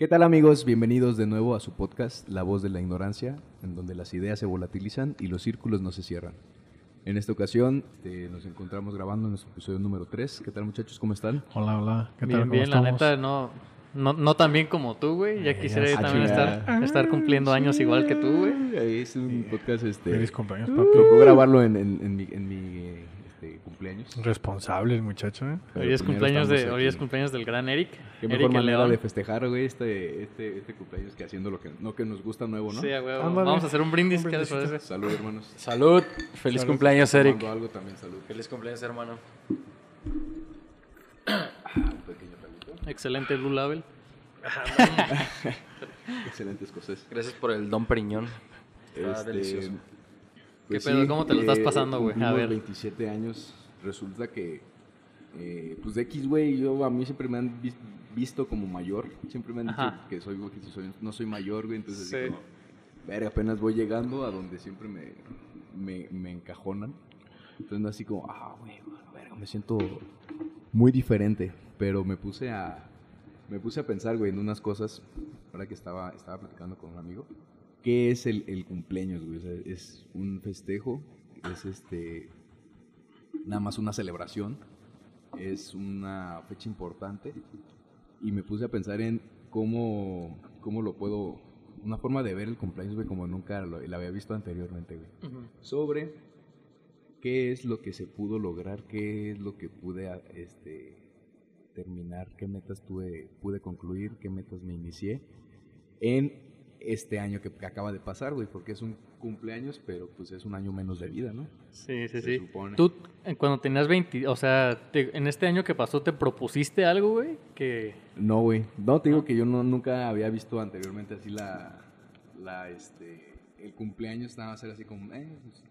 ¿Qué tal amigos? Bienvenidos de nuevo a su podcast La voz de la ignorancia, en donde las ideas se volatilizan y los círculos no se cierran. En esta ocasión este, nos encontramos grabando nuestro episodio número 3. ¿Qué tal muchachos? ¿Cómo están? Hola, hola. ¿Qué tal? Bien, ¿Cómo bien, la nata no, no, no tan bien como tú, güey. Ya Eh, quisiera sé. también Ah, estar, estar cumpliendo años igual que tú, güey. Es un podcast, este... Feliz cumpleaños, Me papi. tocó grabarlo en, en- en mi, en mi, este, cumpleaños. Responsable el muchacho, ¿eh? Pero Hoy es, cumpleaños de, hoy es cumpleaños del gran Eric. Qué Eric mejor manera León. de festejar, güey, este, este, este cumpleaños que haciendo lo que, no que nos gusta nuevo, ¿no? Sí, a huevo. Ándale. Vamos a hacer un brindis. Salud, hermanos. Salud. Feliz Salud. cumpleaños, Eric. Algo también, salud. Feliz cumpleaños, hermano. Excelente Blue Label. Excelente escocés. Gracias por el Don Periñón. Está Este, delicioso. pues ¿Qué pedo? ¿Cómo te lo estás eh, pasando, güey? A ver. 27 años. Resulta que, eh, pues de X, güey, yo a mí siempre me han vis- visto como mayor. Siempre me han dicho Ajá. que soy, que soy- no soy mayor, güey. Entonces, así Sí. como, verga, apenas voy llegando a donde siempre me, me, me encajonan. Entonces, así como, ah, güey, verga, me siento muy diferente. Pero me puse a, me puse a pensar, güey, en unas cosas. Ahora que estaba, estaba platicando con un amigo. ¿Qué es el, el cumpleaños, güey? O sea, es un festejo, es este, nada más una celebración, es una fecha importante. Y me puse a pensar en cómo, cómo lo puedo, una forma de ver el cumpleaños, güey, como nunca lo, había visto anteriormente, güey. Sobre qué es lo que se pudo lograr, qué es lo que pude este, terminar, qué metas tuve, pude concluir, qué metas me inicié en este año que, que acaba de pasar, güey, porque es un cumpleaños, pero pues es un año menos de vida, ¿no? Sí, sí, Se sí. supone. Tú, eh, cuando tenías 20, o sea, te- en este año que pasó, ¿te propusiste algo, güey? Que... No, güey. No, te digo que yo no, nunca había visto anteriormente así la, la, este, el cumpleaños nada más era así como, eh, pues,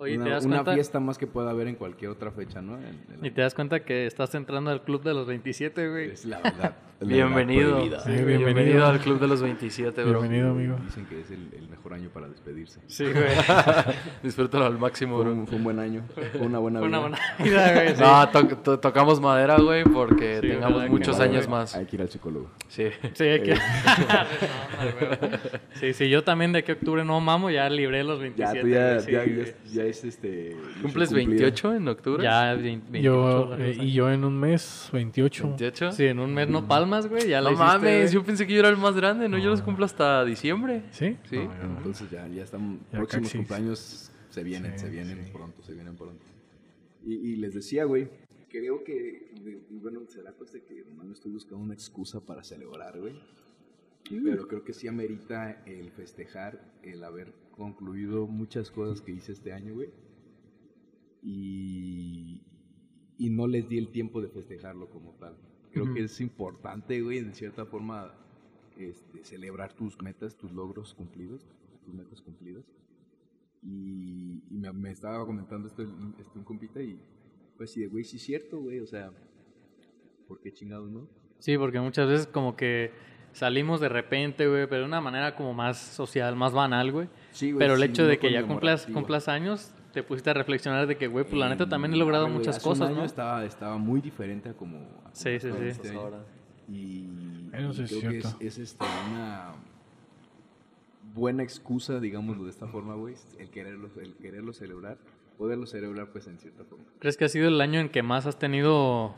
Oye, una, ¿te das una cuenta? fiesta más que pueda haber en cualquier otra fecha, ¿no? En- en la- Y te das cuenta que estás entrando al club de los 27, güey. Es la verdad. Bienvenido. Sí, bienvenido. bienvenido. al Club de los 27, bro. Bienvenido, amigo. Dicen que es el, el mejor año para despedirse. Sí, güey. Disfrútalo al máximo, Fue bro. un, fue un buen año. Fue una buena Fue una vida. buena vida, güey. sí. No, to- to- tocamos madera, güey, porque Sí, tengamos muchos años güey. más. Hay que ir al psicólogo. Sí. Sí, hay que... sí, sí, yo también de que octubre no mamo, ya libré los 27. Ya, tú ya, sí, ya, ya, ya es este. ¿Cumples misión cumplida. 28 en octubre? Ya, 20, Yo, 28, eh, y yo en un mes, 28. ¿28? Sí, en un mes no palmas, güey, ya la No hiciste, mames, güey. yo pensé que yo era el más grande, ¿no? Yo los cumplo hasta diciembre. ¿Sí? Sí. No, yo no. Entonces ya, ya están. Ya próximos casi. cumpleaños se vienen, Sí, se vienen sí. pronto, se vienen pronto. Y, y les decía, güey, creo que. Bueno, será pues de que no estoy buscando una excusa para celebrar, güey. Pero creo que sí amerita el festejar, el haber concluido muchas cosas que hice este año, güey. Y, y no les di el tiempo de festejarlo como tal. Creo Ujú. que es importante, güey, en cierta forma, este, celebrar tus metas, tus logros cumplidos, tus metas cumplidas. Y, y me, me estaba comentando esto este, un compita y pues sí, güey, sí es cierto, güey, o sea, ¿por qué chingados no? Sí, porque muchas veces como que salimos de repente, güey, pero de una manera como más social, más banal, güey. Sí, güey, Pero el sí, hecho de que ya cumplas, cumplas años, te pusiste a reflexionar de que, güey, pues la neta también he logrado muchas hace un cosas, año ¿no? Estaba, estaba muy diferente a como... a Sí, sí, sí. este año. Y, Eso sí y es creo que es, cierto. es, este, una buena excusa, digámoslo de esta forma, güey, el quererlo, el quererlo celebrar, poderlo celebrar pues en cierta forma. ¿Crees que ha sido el año en que más has tenido,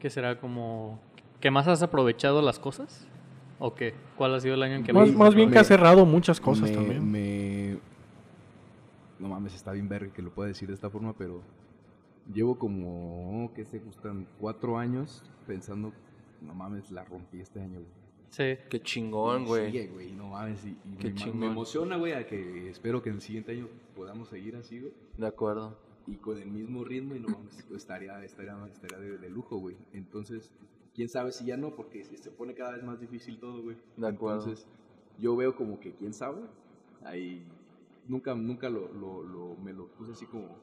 qué será, como, que más has aprovechado las cosas? ¿O qué? ¿Cuál ha sido el año en que Más, más... más bien que me- ha cerrado muchas cosas me, también. me- no mames, está bien verga que lo pueda decir de esta forma, pero llevo como, ¿qué se gustan? Cuatro años pensando, no mames, la rompí este año, güey. Sí. Qué chingón, güey. Sigue, güey, no mames. Y, y Qué me, chingón. me emociona, güey, a que espero que en el siguiente año podamos seguir así, güey. De acuerdo. Y con el mismo ritmo, y no mames, pues, estaría, estaría, estaría de, de lujo, güey. Entonces, quién sabe si ya no, porque se, se pone cada vez más difícil todo, güey. De acuerdo. Entonces, yo veo como que, quién sabe, ahí nunca, nunca lo, lo, lo- me lo puse así como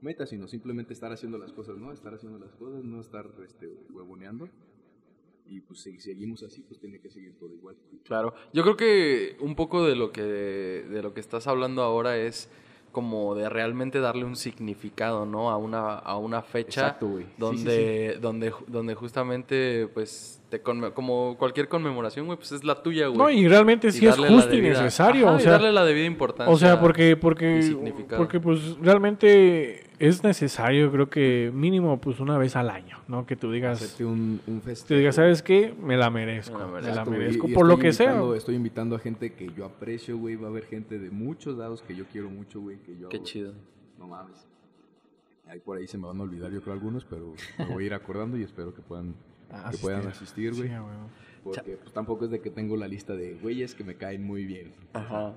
meta, sino simplemente estar haciendo las cosas, ¿no? Estar haciendo las cosas, no estar este, huevoneando. Y pues si seguimos así, pues tiene que seguir todo igual. Claro. Yo creo que un poco de lo que de lo que estás hablando ahora es como de realmente darle un significado, ¿no? A una a una fecha Exacto, güey. Sí, sí, donde donde donde justamente pues te conme- como cualquier conmemoración, güey, pues es la tuya, güey. No, y realmente Y sí es justo y necesario. Ajá, o y sea, darle la debida importancia. O sea, porque, y porque, porque pues realmente es necesario, creo que mínimo pues una vez al año, ¿no? Que tú digas, Hacerte un, un festejo. te digas, ¿sabes qué? Me la merezco, Me la me la merezco, y- y por lo que sea. Estoy invitando a gente que yo aprecio, güey. Va a haber gente de muchos lados que yo quiero mucho, güey. Que yo Qué hago- chido. No mames. Ahí por ahí se me van a olvidar, yo creo, algunos, pero me voy a ir acordando y espero que puedan, que puedan asistir, güey. Sí. Porque pues, tampoco es de que tengo la lista de güeyes que me caen muy bien. Ajá.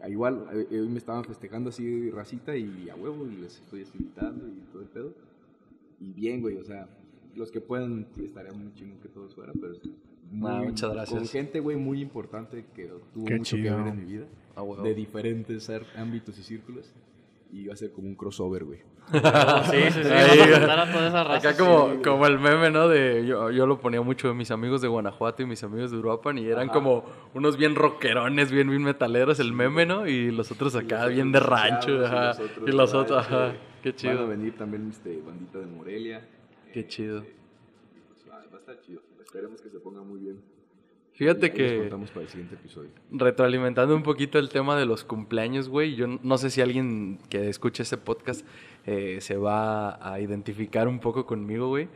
Ah, Igual, eh, hoy me estaban festejando así racita y a huevo y les estoy invitando y todo el pedo. Y bien, güey, o sea, los que puedan, sí, estaría muy chingo que todos fueran, pero Ah, muchas gracias. Con gente, güey, muy importante que tuvo Qué mucho chido. que ver en mi vida. A huevo. De diferentes ámbitos y círculos. Y va a ser como un crossover, güey. Sí, sí, sí. Ahí, Vas a juntar a toda esa raza. Acá como, como el meme, ¿no? De, yo, yo lo ponía mucho de mis amigos de Guanajuato y mis amigos de Uruapan y eran como unos bien rockerones, bien, bien metaleros, el meme, ¿no? Y los otros acá bien de rancho, ajá. Y los otros, ajá. Qué Van a chido. venir también este, bandita de Morelia. Qué chido. Pues, va va a estar chido. Esperemos que se ponga muy bien. Fíjate que para el siguiente episodio. retroalimentando un poquito el tema de los cumpleaños, güey, yo no sé si alguien que escuche ese podcast eh, se va a identificar un poco conmigo, güey,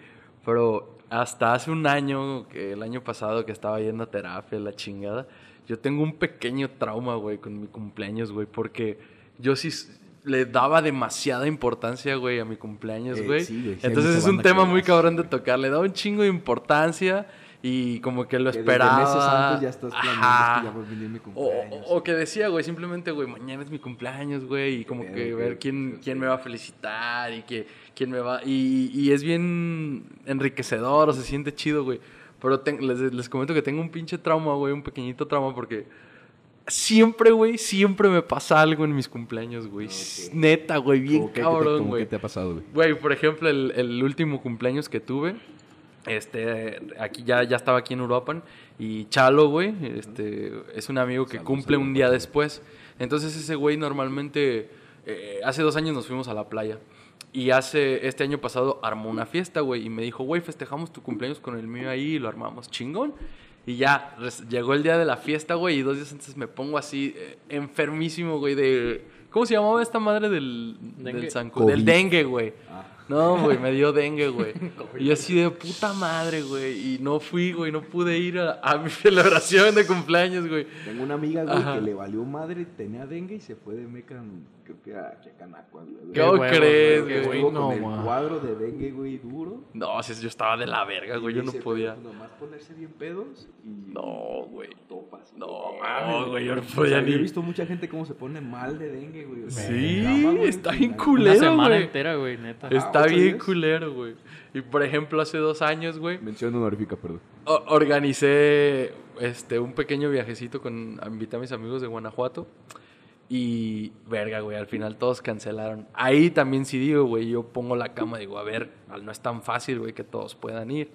pero hasta hace un año, que el año pasado que estaba yendo a terapia, la chingada, yo tengo un pequeño trauma, güey, con mi cumpleaños, güey, porque yo sí le daba demasiada importancia, güey, a mi cumpleaños, Eh, güey. güey, sí, Entonces es un tema muy cabrón de tocar, le daba un chingo de importancia y como que lo Que desde esperaba. meses antes ya estás planeando Ajá. que ya va a venir mi O, cumpleaños. o- o que decía, güey, simplemente, güey, mañana es mi cumpleaños, güey, y como que ver quién, quién me va a felicitar y que, quién me va... Y, y es bien enriquecedor, o se siente chido, güey. Pero les, les comento que tengo un pinche trauma, güey, un pequeñito trauma, porque siempre, güey, siempre me pasa algo en mis cumpleaños, güey. Neta, güey, bien ¿Cómo qué- qué te- cabrón, güey. qué te ha pasado, güey? Güey, por ejemplo, el, el último cumpleaños que tuve, este, aquí ya, ya estaba aquí en Uruapan, y Chalo, güey, este, es un amigo que Saludos, cumple un día después. Entonces ese güey normalmente, eh, hace dos años nos fuimos a la playa. Y hace, este año pasado armó una fiesta, güey, y me dijo, güey, festejamos tu cumpleaños con el mío ahí y lo armamos chingón. Y ya, res- llegó el día de la fiesta, güey, y dos días antes me pongo así, eh, enfermísimo, güey, de... ¿Cómo se llamaba esta madre del, Dengue. del. Del dengue, güey. Ah. No, güey, me dio dengue, güey. Y yo así de puta madre, güey. Y no fui, güey, no pude ir a, a mi celebración de cumpleaños, güey. Tengo una amiga, güey, Ajá. que le valió madre, tenía dengue y se fue de Mecan, creo que a Chacanaco. güey. ¿Cómo huevos, crees, güey, güey? No, con el cuadro de dengue, güey, duro. No, si yo estaba de la verga, güey, yo no podía. pues, Nomás ponerse bien pedos y... No, güey. Topas. No, mames, güey, yo no O sea, podía Yo ni- he visto mucha gente cómo se pone mal de dengue, güey. o sea, Sí, drama, güey, está bien culero. Una semana güey. entera, güey, neta. Está ¿ocho bien días? culero, güey. Y por ejemplo, hace dos años, güey, Mención honorífica, perdón. organicé este, un pequeño viajecito con. Invité a mis amigos de Guanajuato. Y, verga, güey, al final todos cancelaron. Ahí también sí digo, güey, yo pongo la cama, digo, a ver, no es tan fácil, güey, que todos puedan ir.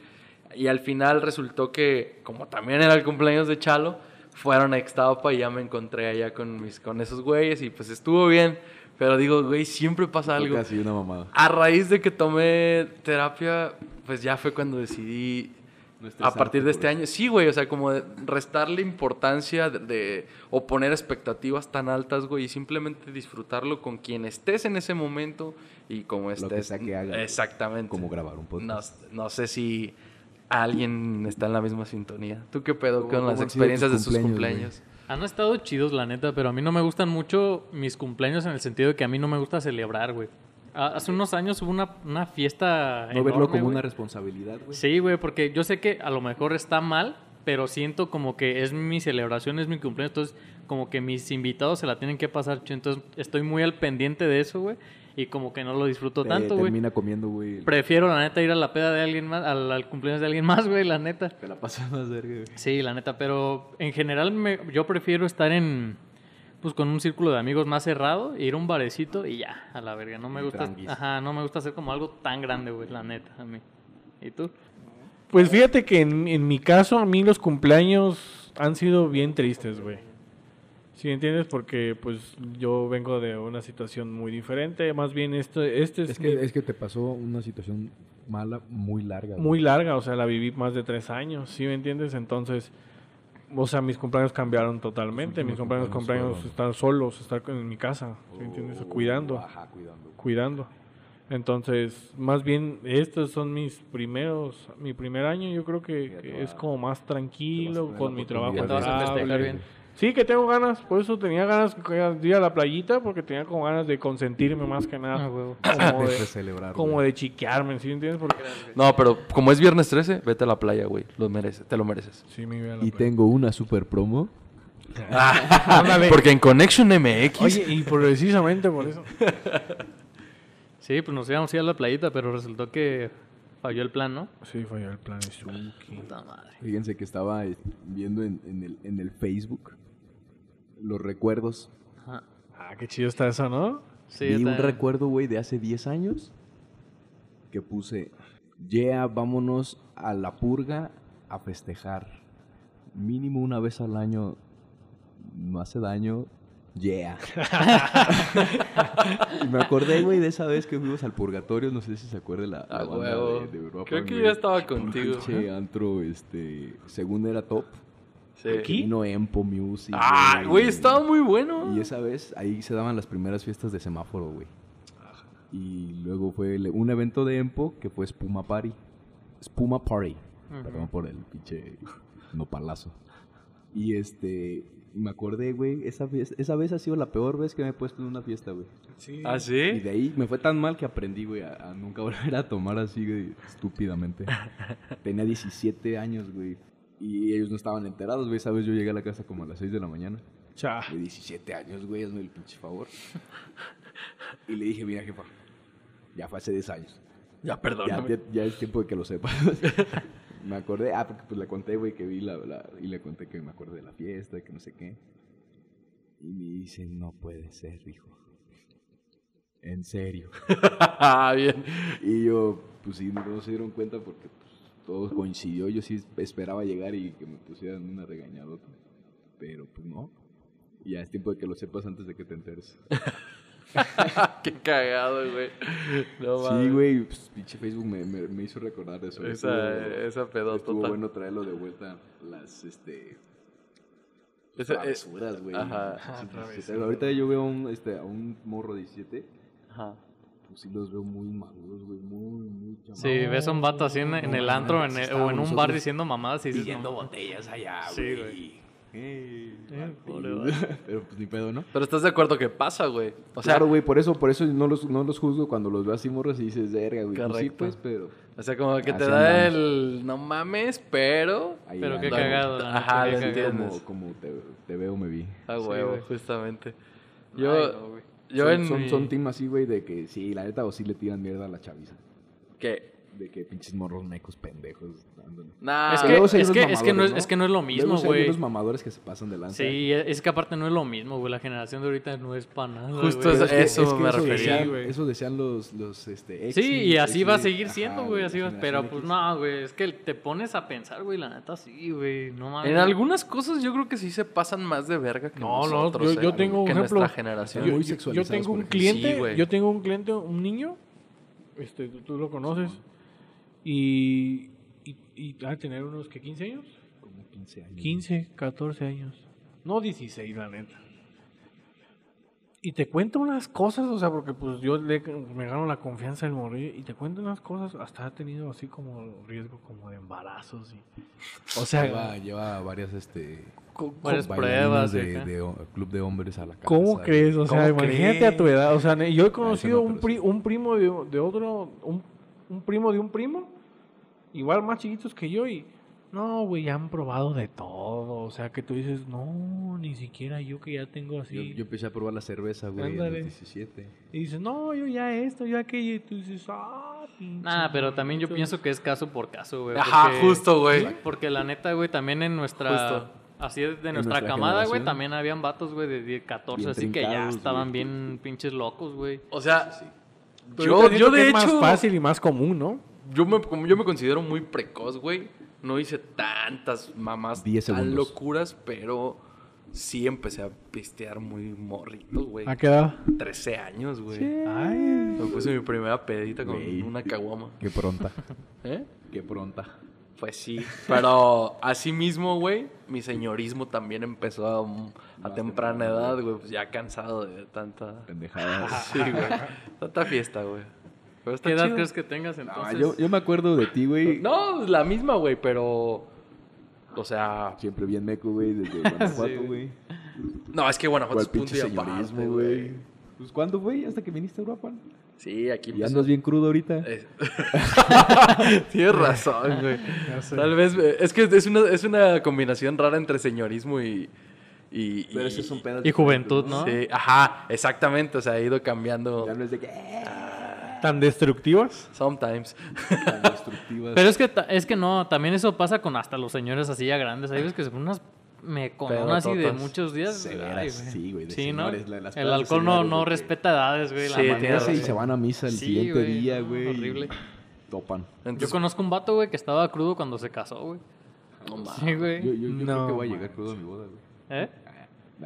Y al final resultó que, como también era el cumpleaños de Chalo, fueron a Ixtapa y ya me encontré allá con, mis, con esos güeyes y pues estuvo bien. Pero digo, güey, siempre pasa algo. Casi una mamada. A raíz de que tomé terapia, pues ya fue cuando decidí a partir de este año. Sí, güey, o sea, como de restarle importancia de, de- o poner expectativas tan altas, güey, y simplemente disfrutarlo con quien estés en ese momento y como que estés. sea que hagas. Exactamente. Como grabar un No, podcast. no sé si alguien está en la misma sintonía. ¿Tú qué pedo ¿Cómo- con cómo las experiencias de sus cumpleaños, cumpleaños? Han estado chidos, la neta, pero a mí no me gustan mucho mis cumpleaños en el sentido de que a mí no me gusta celebrar, güey. Hace unos años hubo una, una fiesta No verlo como una responsabilidad, güey. Sí, güey, porque yo sé que a lo mejor está mal, pero siento como que es mi celebración, es mi cumpleaños, entonces como que mis invitados se la tienen que pasar entonces estoy muy al pendiente de eso, güey, y como que no lo disfruto Te tanto, güey. termina comiendo, güey. Prefiero, la neta, ir a la peda de alguien más, al, al cumpleaños de alguien más, güey, la neta. Te la pasas más verga, güey. Sí, la neta, pero en general me, yo prefiero estar en, pues con un círculo de amigos más cerrado, ir a un barecito y ya, a la verga. No me gusta, tranquis. ajá, no me gusta hacer como algo tan grande, güey, la neta, a mí. ¿Y tú? Pues fíjate que en, en mi caso, a mí los cumpleaños han sido bien tristes, güey. ¿Sí entiendes? Porque pues yo vengo de una situación muy diferente. Más bien esto, este es, Es que, es que te pasó una situación mala, muy larga. güey. muy larga, o sea, la viví más de tres años, ¿sí me entiendes? Entonces, o sea, mis cumpleaños cambiaron totalmente. Mis cumpleaños, cumpleaños estar solos, estar en mi casa, ¿sí me entiendes? Oh, Cuidando, Ajá, cuidando. cuidando. Entonces, más bien, estos son mis primeros, mi primer año, yo creo que, es como más tranquilo, con mi trabajo bien. Sí, que tengo ganas, por eso tenía ganas de ir a la playita, porque tenía como ganas de consentirme más que Ah, nada. huevo. Como De de, celebrar. como güey. de chiquearme, ¿sí me entiendes? Porque No, pero como es viernes 13, vete a la playa, güey. Lo mereces, te lo mereces. sí me iba a la Y playa. tengo una super promo. Ándale. Porque en Connection MX. Oye, y precisamente por eso. Sí, pues nos íbamos a ir a la playita, pero resultó que falló el plan, ¿no? Sí, falló el plan Suki. Puta madre. Fíjense que estaba viendo en, en el, en el Facebook los recuerdos. Ajá. Ah, qué chido está eso, ¿no? Sí, Vi un recuerdo, güey, de hace 10 años que puse, yeah, vámonos a la purga a festejar. Mínimo una vez al año, no hace daño, yeah. y me acordé, güey, de esa vez que fuimos al purgatorio, no sé si se acuerda la, la Ah, banda de, de Europa, Creo que yo estaba contigo. pinche antro, este, según era top. Sí. ¿Aquí? Vino Empo Music. Ah, güey, estaba muy bueno. Y esa vez ahí se daban las primeras fiestas de semáforo, güey. Y luego fue un evento de Empo que fue Spuma Party. Spuma Party. Perdón por el pinche nopalazo. Y este, me acordé, güey, esa vez, esa vez ha sido la peor vez que me he puesto en una fiesta, güey. Sí. ¿Ah, Y sí? de ahí me fue tan mal que aprendí, güey, a, a nunca volver a tomar así, güey, estúpidamente. Tenía 17 años, güey. Y ellos no estaban enterados, güey. Sabes, yo llegué a la casa como a las 6 de la mañana. Cha. De 17 años, güey, hazme el pinche favor. Y le dije, mira, jefa, ya fue hace 10 años. Ya, Ya, perdóname. ya, ya es tiempo de que lo sepas. me acordé, ah, porque pues le conté, güey, que vi la, la- Y le conté que me acordé de la fiesta, que no sé qué. Y me dice, no puede ser, hijo. En serio. Ah, bien. Y yo, pues sí, no se dieron cuenta porque todo coincidió. Yo sí esperaba llegar y que me pusieran una regañadota. Pero pues no. Y ya es tiempo de que lo sepas antes de que te enteres. Qué cagado, güey. No sí, güey, pues, pinche Facebook me, me, me hizo recordar eso. Esa, Estuvo- esa Estuvo pedotota. bueno traerlo de vuelta las, este... Esa- eh, travesuras, güey. ajá. Sí, sí, sí, ahorita yo veo a un, este, a un morro de 17, Ajá. Pues sí los veo muy maduros, güey, muy, muy chamados. Sí, ves a un vato así en, en el antro en el- o en un bar diciendo mamadas y dices, pidiendo no, botellas allá, Sí, güey. güey. Eh, pobre Pero pues ni pedo, ¿no? Pero estás de acuerdo que pasa, güey. O sea, claro, güey, por eso, por eso no los, no los juzgo cuando los veo así morros y dices, verga, güey. Pues sí, Correcto. pues, pero o sea, como que te da andamos. el no mames, pero. ahí Pero qué cagado, Ajá, lo entiendes. Como, como te, te veo, me vi. A Sí, huevo, güey. justamente. Ay, Yo, no, güey. Yo son, en. son, mi- son team así, güey, de que sí, la neta, o sí le tiran mierda a la chaviza. ¿Qué? De que pinches morros mecos pendejos. Nah, es, que, luego sí hay es, unos que, es que no es, mamadores, es que no es lo mismo, sí hay güey. unos mamadores que se pasan de lanza. Sí, es que aparte no es lo mismo, güey. La generación de ahorita no es para nada. Justo güey. es- que- eso me refería, decían, güey. Eso decían los, los este, ex, Sí, y así ex- va a seguir siendo, güey. Así va. Pero pues X. no, güey. Es que te pones a pensar, güey. La neta sí, güey. No mames. En algunas cosas yo creo que sí se pasan más de verga que No, no, nosotros. yo- eh, yo tengo un que ejemplo. nuestra generación. Yo, muy yo- yo tengo un cliente, güey. yo tengo un cliente, un niño, este, tú, tú lo conoces, y, y, y va a tener unos que 15 años, Como 15 años. 15, 14 años, no 16 la neta. Y te cuenta unas cosas, o sea, porque pues yo le, me gano la confianza del morir y te cuenta unas cosas, hasta ha tenido así como riesgo como de embarazos y... O sea, Lleva, lleva varias, este... Varias pruebas. de, club de hombres a la casa. ¿Cómo crees? O sea, ¿Cómo imagínate crees? a tu edad. O sea, yo he conocido no, un, pri- un primo de, de otro, un, un primo de un primo, igual más chiquitos que yo, y no, güey, ya han probado de todo. O sea, que tú dices, no, ni siquiera yo que ya tengo así. Yo, yo empecé a probar la cerveza, güey, a los Ándale. 17. Y dices, no, yo ya esto, yo aquello, y tú dices, ah, pinche Nah, pero también yo macho". pienso que es caso por caso, güey. Ajá, porque- justo, güey. Porque la neta, güey, también en nuestra. Justo. Así de, de nuestra, nuestra camada, güey, también habían vatos, güey, de 10, 14, Bien así que ya estaban bien pinches locos, güey. O sea, Pero yo, que de es hecho. más fácil y más común, ¿no? Yo me, yo me considero muy precoz, güey. No hice tantas mamás 10 tan segundos. locuras, pero sí empecé a pistear muy morrito, güey. ¿A qué edad? 13 años, güey. Ay. Me puse mi primera pedita con una caguama. Qué pronta. ¿Eh? Qué pronta. Pues sí. Pero así mismo, güey, mi señorismo también empezó a, temprana temprano, edad, güey. Pues ya cansado de tanta... Pendejada. Sí, güey. Tanta fiesta, güey. Pero ¿Qué edad chido. crees que tengas No, entonces? yo, yo me acuerdo de ti, güey. No, la misma, güey, pero... O sea... Siempre bien meco, güey, desde Guanajuato, Sí, güey. No, es que Guanajuato ¿Cuál es punto pinche y aparte, señorismo, güey? Pues, ¿cuándo, güey? ¿Hasta que viniste a Europa? Sí, aquí Y andas bien crudo ahorita. Es- Tienes razón, güey. Sé. Tal vez... eh, Es que es una, es una combinación rara entre señorismo y... y Pero y- esos son pedos y juventud, ¿no? Sí, ajá, exactamente. O sea, ha ido cambiando... Ya no es de que... eh, ¿Tan destructivas? Sometimes. tan destructivas. Pero es que, es que no, también eso pasa con hasta los señores así ya grandes. Hay veces que se ponen unas mecononas así de muchos días. Severas, Ay, güey. sí, güey, de Sí, ¿no? la- las El alcohol no, no respeta edades, güey. la Sí, manera tienes Amanece y se van a misa el Sí, siguiente güey, día, no, güey. horrible. Topan. Yo conozco un vato, güey, que estaba crudo cuando se casó, güey. no, mames. Sí, güey. Yo, yo, yo creo que voy a llegar crudo a mi boda, güey. ¿Eh?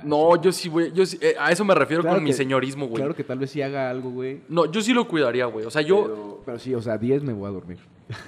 No, yo sí, güey. Yo sí- eh, a eso me refiero Claro con mi señorismo, güey. Claro que tal vez sí haga algo, güey. No, yo sí lo cuidaría, güey. O sea, yo. Pero, pero sí, o sea, 10 me voy a dormir.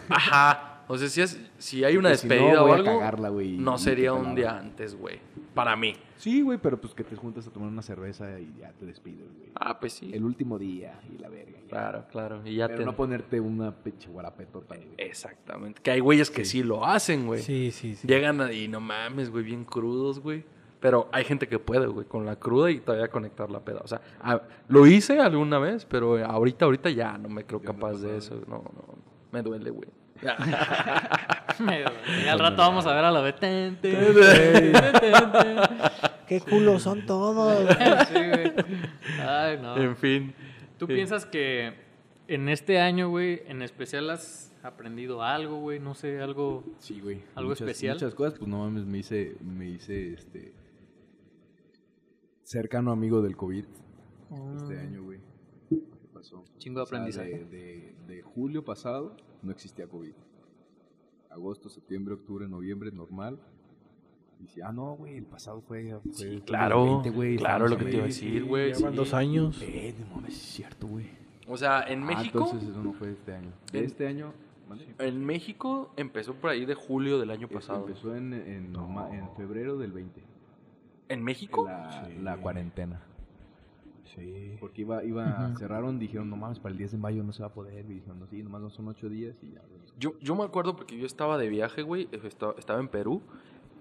Ajá. O sea, si, es, si hay una Porque si no, despedida voy o a algo. cagarla, güey, y- no sería un día antes, güey. Para mí. Sí, güey, pero pues que te juntas a tomar una cerveza y ya te despides, güey. Ah, pues sí. El último día y la verga. ya. Claro, claro. Y ya Pero te. no ponerte una pinche guarapetota, güey. Exactamente. Que hay güeyes que sí, lo hacen, güey. Sí, sí, sí. Llegan a- y no mames, güey, bien crudos, güey. Pero hay gente que puede, güey, con la cruda y todavía conectar la peda. O sea, a- lo hice alguna vez, pero ahorita, ahorita ya no me creo capaz de eso. No, no. Me duele, güey. Y al rato vamos a ver a la ten. ¡Qué culos son todos! Sí, güey. Ay, no. en fin. ¿Tú Sí. piensas que en este año, güey, en especial has aprendido algo, güey? No sé, algo... Sí, güey. ¿Algo Muchas- especial? Muchas cosas, pues no mames, me hice, me hice, este... Cercano amigo del COVID este año, güey. ¿Qué pasó? Chingo de O sea, aprendizaje. de, de- de julio pasado no existía COVID. Agosto, septiembre, octubre, noviembre, normal. Y decía, ah, no, güey, el pasado fue... fue Sí, claro. 20, güey, claro, lo que te iba a ahí". decir, güey. Llevan sí. dos años. Eh, no es cierto, güey. O sea, en Ah, México. entonces eso no fue este año. En- Este año... En México empezó por ahí de julio del año Esto pasado. Empezó en, en, norma- en febrero del 20. ¿En México? La, Sí. la cuarentena. Sí. Porque iba, iba, cerraron, dijeron, no mames, para el 10 de mayo no se va a poder. Y dijeron, no, sí, nomás no son 8 días y ya. Yo, yo me acuerdo porque yo estaba de viaje, güey. eh, Estaba, estaba en Perú.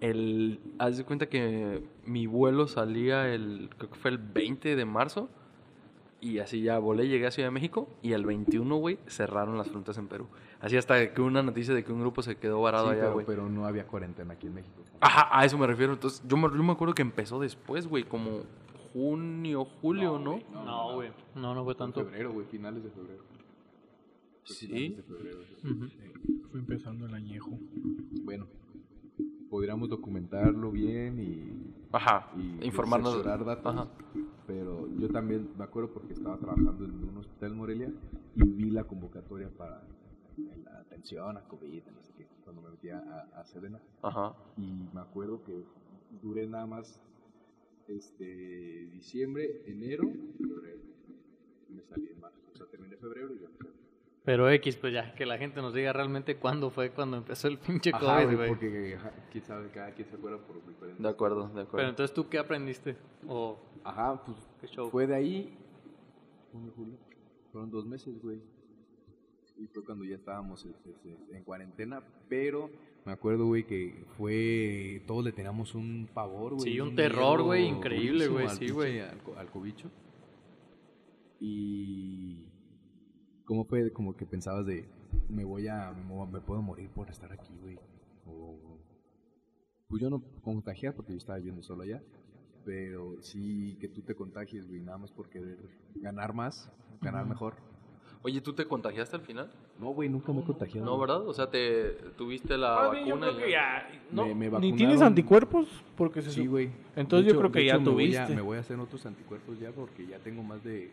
El, haz de cuenta que mi vuelo salía el, creo que fue el 20 de marzo. Y así ya volé, llegué a Ciudad de México. Y el 21, güey, cerraron las fronteras en Perú. Así hasta que una noticia de que un grupo se quedó varado Sí, allá, pero, güey. pero no había cuarentena aquí en México. Ajá, a eso me refiero. Entonces, yo me, yo me acuerdo que empezó después, güey, como junio, julio, ¿no? güey, No, güey. No, no fue tanto. febrero, güey, finales de febrero. Sí. finales de febrero. Fue empezando el añejo. Bueno, podríamos documentarlo bien y, Ajá, y informarnos. decepcionar datos. Ajá. Pero yo también me acuerdo porque estaba trabajando en un hospital en Morelia y vi la convocatoria para la atención a COVID, no sé qué, cuando me metí a, a Sedena. Ajá. Y me acuerdo que duré nada más este diciembre, enero febrero. Me salí en marzo. O sea, terminé febrero y ya empecé. Pero X, pues ya, que la gente nos diga realmente cuándo fue cuando empezó el pinche Ajá, COVID, güey, porque ajá, quién sabe, cada quien se acuerda por diferentes. De acuerdo, de Pero acuerdo. entonces, ¿tú qué aprendiste? O Ajá, pues qué show. fue de ahí. junio, julio, Fueron dos meses, güey. Y fue cuando ya estábamos este, este, en cuarentena, pero me acuerdo, güey, que fue. Todos le teníamos un pavor, güey. Sí, un terror, güey, increíble, güey, sí, güey. Al, al cobicho. Y. ¿Cómo fue? Como que pensabas de. Me voy a. Me, voy a- me puedo morir por estar aquí, güey. O. Pues yo no contagiar porque yo estaba viviendo solo allá. Pero sí que tú te contagies, güey, nada más por querer ganar más, ganar mejor. Oye, ¿tú te contagiaste al final? No, güey, nunca me he contagiado. No, ¿verdad? O sea, te tuviste la Más bien, yo vacuna. creo que ya- ya. no, Me- me ni vacunaron. tienes anticuerpos porque se Sí, güey. Entonces De yo creo que ya me voy a- tuviste. me voy a hacer otros anticuerpos ya porque ya tengo más de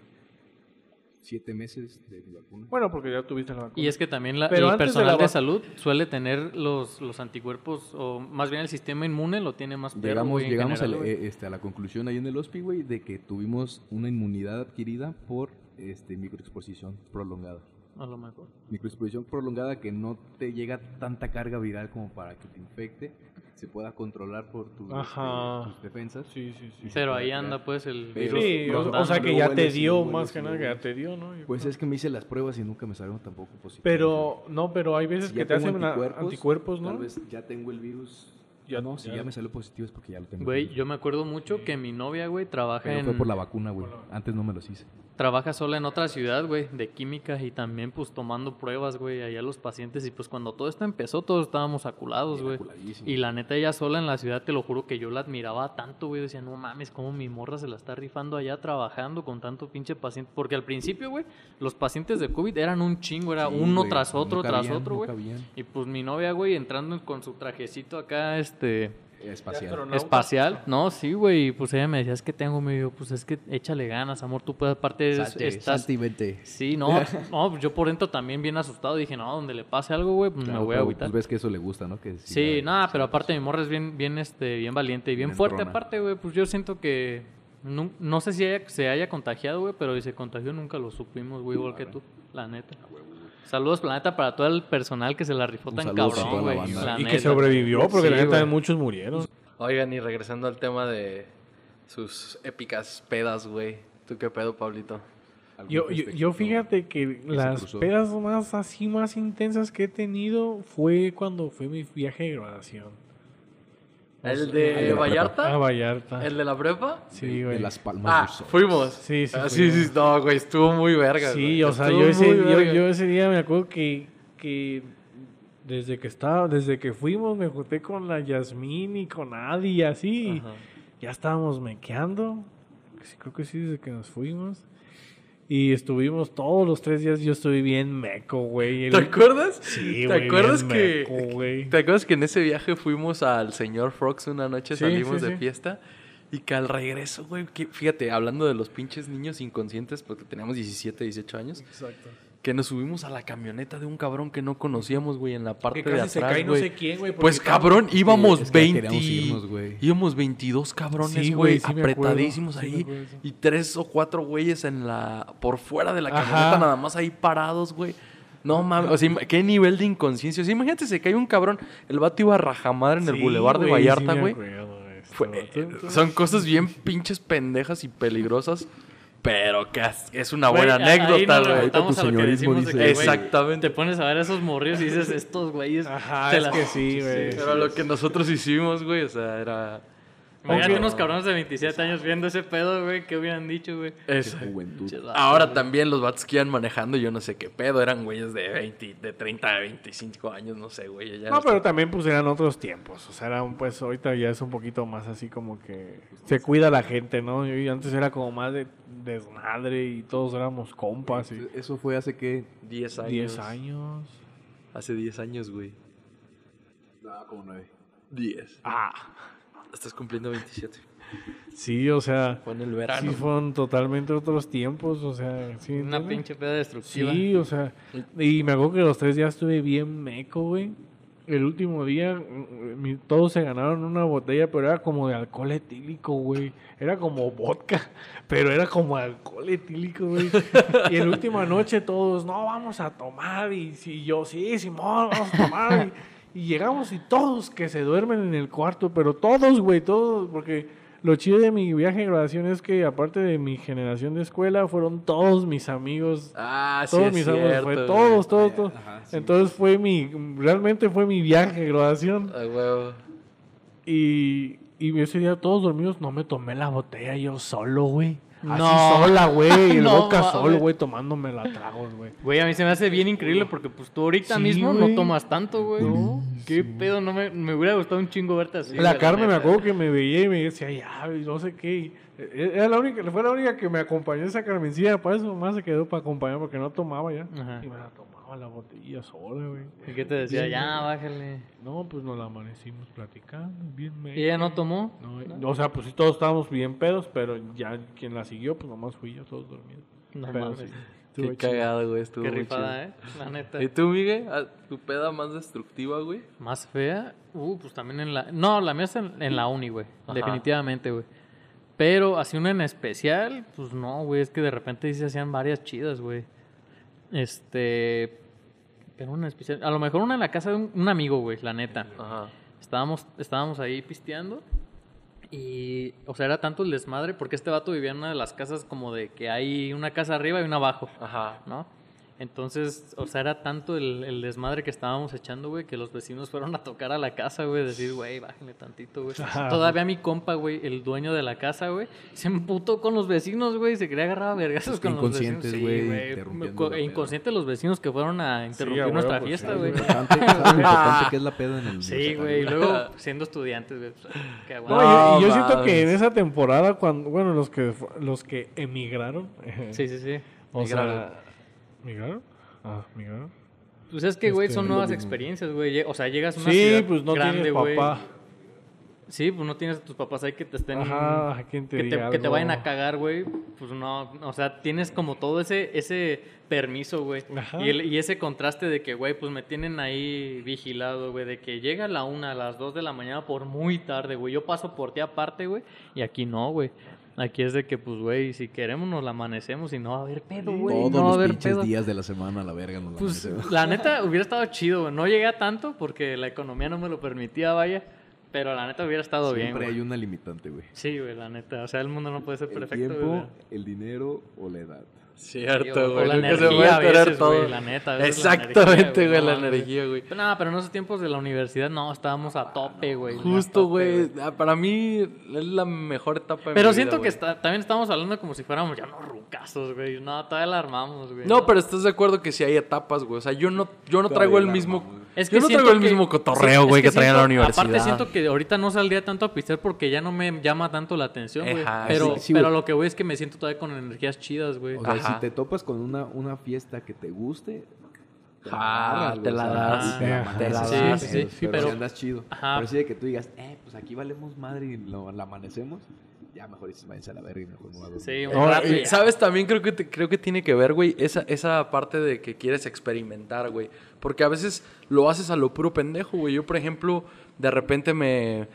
siete meses de mi vacuna. Bueno, porque ya tuviste la vacuna. Y es que también la- Pero el de personal la de, salud suele tener los, los anticuerpos, o más bien el sistema inmune lo tiene más perro, Llegamos, llegamos general, al- güey. eh, este, a la conclusión ahí en el hospi, güey, de que tuvimos una inmunidad adquirida por este, microexposición prolongada. A lo mejor. Microexposición prolongada que no te llega tanta carga viral como para que te infecte, se pueda controlar por tus, Ajá. este, tus defensas. Sí, sí, sí. Pero ahí crear. anda pues el Pero- virus. Sí, o, o sea que ya te dio, más que nada que ya te dio, ¿no? Yo Pues creo. es que me hice las pruebas y nunca me salieron tampoco positivas. Pero, no, pero hay veces Si que te tengo hacen anticuerpos, anticuerpos ¿no? Tal vez ya tengo el virus. Ya- no, si ya- ya, me salió positivo es porque ya lo tengo. Güey, yo me acuerdo mucho que mi novia, güey, trabaja Pero en... fue por la vacuna, güey. Antes no me los hice. Trabaja sola en otra ciudad, güey, de química y también pues tomando pruebas, güey, allá los pacientes y pues cuando todo esto empezó todos estábamos aculados, güey. Y la neta ella sola en la ciudad, te lo juro que yo la admiraba tanto, güey, decía, no mames, cómo mi morra se la está rifando allá trabajando con tanto pinche paciente, porque al principio, güey, los pacientes de COVID eran un chingo, era Sí, uno tras otro, tras otro, güey. Y pues mi novia, güey, entrando con su trajecito acá, este, Espacial. Espacial. No, sí, güey. y Pues ella me decía, es que tengo medio, pues es que échale ganas, amor. Tú puedes, aparte, Salte, estás. salte y vente. Sí, no, no, pues, yo por dentro también bien asustado. Dije, no, donde le pase algo, güey, pues Claro, me voy a agüitar. Pues ves que eso le gusta, ¿no? Que Sí, ya- nada, pero aparte mi morra es bien, bien, este, bien valiente y bien Bien fuerte. entrona. Aparte, güey, pues yo siento que no, no sé si haya- se haya contagiado, güey, pero si se contagió nunca lo supimos, güey, igual que tú, la neta. Saludos, planeta, para todo el personal que se la rifó tan cabrón, la güey. la Y que neta. sobrevivió, porque la Sí, neta güey. muchos murieron. Oigan, y regresando al tema de sus épicas pedas, güey. ¿Tú qué pedo, Pablito? Yo, yo, yo fíjate que las cruzó. pedas más así, más intensas que he tenido fue cuando fue mi viaje de graduación. ¿El ¿El de de la Vallarta? A Vallarta. ¿El de la prepa? Sí, De güey. Las Palmas Ah, fuimos. Sí, sí Ah, sí, fuimos. sí, no, güey, estuvo muy verga. Sí, güey. o sea, yo ese, yo, ese día me acuerdo que, que desde que estaba, desde que fuimos me junté con la Yasmín y con Adi y así. Ajá. Ya estábamos mequeando. Sí, creo que sí, desde que nos fuimos. Y estuvimos todos los tres días. Yo estuve bien meco, güey. El- ¿Te acuerdas? Sí, ¿Te güey, acuerdas bien que meco, güey. ¿Te acuerdas que en ese viaje fuimos al señor Frogs una noche, Sí, salimos sí, de sí. fiesta? Y que al regreso, güey, que- fíjate, hablando de los pinches niños inconscientes, porque teníamos 17, 18 años, Exacto. Que nos subimos a la camioneta de un cabrón que no conocíamos, güey, en la parte Que de casi se atrás, cae no güey. sé quién, güey. Pues cabrón, íbamos es que 20. queríamos irnos, güey. íbamos 22 cabrones, Sí, güey, sí acuerdo, apretadísimos sí ahí. acuerdo, sí. Y tres o cuatro güeyes en la por fuera de la Ajá. camioneta, nada más ahí parados, güey. No mames, o sea, qué nivel de inconsciencia. O sea, imagínate, se cae un cabrón, el vato iba a rajamadre en el bulevar de Vallarta, güey. son cosas bien pinches pendejas y peligrosas, pero que es- una buena anécdota, güey. a lo que señorismo decimos de dice que, eso. güey, Exactamente. Te pones a ver a esos morrillos y dices, estos güeyes. Ajá, es las- que sí, güey. Pero lo que nosotros hicimos, güey, o sea, era... Imagínate Aunque- unos cabrones de 27 años viendo ese pedo, güey. ¿Qué hubieran dicho, güey? Esa. Juventud. Ahora también los vatos que iban manejando, yo no sé qué pedo, eran güeyes de 20, de 30 a 25 años, no sé, güey. ya No, pero también pues eran otros tiempos. O sea, eran, pues ahorita ya es un poquito más así como que se cuida la gente, ¿no? Y antes era como más de desmadre y todos éramos compas y Eso fue hace que... 10 años. 10 años. Hace 10 años, güey. No, como nueve. 10. Ah, Estás cumpliendo 27. sí, o sea, Fue en el verano. sí fueron totalmente otros tiempos, o sea, sí. Una ¿entiendes? pinche peda destructiva. Sí, o sea, y me acuerdo que los tres días estuve bien meco, güey. El último día, mm, mi- todos se ganaron una botella, pero era como de alcohol etílico, güey. Era como vodka, pero era como alcohol etílico, güey. y en la última noche todos, no, vamos a tomar. Y si yo, sí, Simón, vamos a tomar. y, y llegamos y todos que se duermen en el cuarto, pero todos, güey, todos, porque lo chido de mi viaje de graduación es que aparte de mi generación de escuela, fueron todos mis amigos Ah, sí, todos es mis amigos, fue todos, todos, todos. Ajá, sí. Entonces fue mi, realmente fue mi viaje de graduación. Ah, huevo. Y, y ese día todos dormidos, no me tomé la botella yo solo, güey. Así No. sola, güey. El No boca solo, güey, tomándome la tragos, güey. Güey, a mí se me hace bien increíble porque pues tú ahorita Sí, mismo no tomas tanto, güey. No. ¿Qué pedo? No me, me hubiera gustado un chingo verte así. la Carmen me acuerdo que me veía y me decía, ya, no sé qué. eh, Era la única, fue la única que me acompañó esa Carmencilla, por eso mamá se quedó para acompañar porque no tomaba ya. Ajá. Y me la tomaba la botella sola, güey. ¿Y qué te decía? Bien, Ya, güey. bájale. No, pues nos la amanecimos platicando, bien ¿Y ella no tomó? No, O sea, pues sí, todos estábamos bien pedos, pero ya quien la siguió, pues nomás fui yo, todos dormidos. No Pero mames. sí. Estuvo Qué chido. cagado, güey. Estuvo Qué rifada, chido. ¿eh? La neta. ¿Y tú, Miguel? Ah, ¿Tu peda más destructiva, güey? Más fea, uh, pues también en la... No, la mía es en, en la uni, güey. Ajá. Definitivamente, güey. Pero así una en especial, pues no, güey. Es que de repente sí se hacían varias chidas, güey. Este... Pero una especial... A lo mejor una en la casa de un, un amigo, güey, la neta. Ajá. Estábamos, estábamos ahí pisteando. Y, o sea, era tanto el desmadre porque este vato vivía en una de las casas como de que hay una casa arriba y una abajo. Ajá. ¿no? Entonces, o sea, era tanto el, el desmadre que estábamos echando, güey, que los vecinos fueron a tocar a la casa, güey, decir, güey, bájenle tantito, güey. Todavía mi compa, güey, el dueño de la casa, güey, se emputó con los vecinos, güey, se quería agarrar a vergazos con los vecinos. inconscientes, Sí, güey. Inconscientes los vecinos que fueron a interrumpir nuestra pues, fiesta, sí, güey. güey. Importante, ¿sabes lo importante que es la peda en el Sí, güey, y luego siendo estudiantes, güey, pues, No, y- y yo, siento que en esa temporada, cuando, bueno, los que los que emigraron, Sí, sí, sí. o sea, ¿migraron? Ah, migraron. Pues es que, güey, Este, son nuevas experiencias, güey. O sea, llegas a una Sí, ciudad pues no grande, tienes güey. papá. Sí, pues no tienes a tus papás ahí que te estén... Ajá, ¿quién te que, te, que te vayan a cagar, güey. Pues no, o sea, tienes como todo ese, ese permiso, güey. Ajá. Y, el- y ese contraste de que, güey, pues me tienen ahí vigilado, güey. De que llega a la una, a las dos de la mañana por muy tarde, güey. Yo paso por ti aparte, güey. Y aquí no, güey. Aquí es de que, pues, güey, si queremos nos la amanecemos y no va a haber pedo, güey. Todos no va a los haber pinches pedo. días de la semana a la verga nos la Pues amanecemos. la neta hubiera estado chido, güey. No llegué a tanto porque la economía no me lo permitía, vaya. Pero la neta hubiera estado bien, Siempre hay una limitante, güey. Sí, güey, la neta. O sea, el mundo no puede ser El perfecto, tiempo, güey. el dinero o la edad. Cierto, güey. la Nunca se energía puede a veces, todo. güey, la neta, a veces la Exactamente, energía, güey, no la energía, güey. Pero nada, pero en esos tiempos de la universidad, no, estábamos a tope, güey. Justo, güey. Ah, Para mí es la mejor etapa de Pero siento vida, que está, también estamos hablando como si fuéramos ya no rucazos, güey. No, todavía la armamos, güey. No, pero estás de acuerdo que sí hay etapas, güey. O sea, yo no, yo no Todavía traigo el mismo. armamos, Es yo no traigo el que- mismo cotorreo, güey, es que, traía en la siento- universidad. Aparte siento que ahorita no saldría tanto a pistear porque ya no me llama tanto la atención, güey. Pero, sí, sí, pero lo que voy es que me siento todavía con energías chidas, güey. O sea, Ajá. si te topas con una, una fiesta que te guste, te Ah, te la sea, das. te la das. sí, Sí, sí, sí, sí, pero pero- si andas chido. Ajá. Pero sí de que tú digas, eh, pues aquí valemos madre y lo, la amanecemos, ya mejor dices, váyanse a la verga y mejor me voy a dormir". Sí, un rato. ¿Sabes? También creo que, te- creo que tiene que ver, güey, esa, esa parte de que quieres experimentar, güey. Porque a veces lo haces a lo puro pendejo, güey. Yo, por ejemplo, de repente me,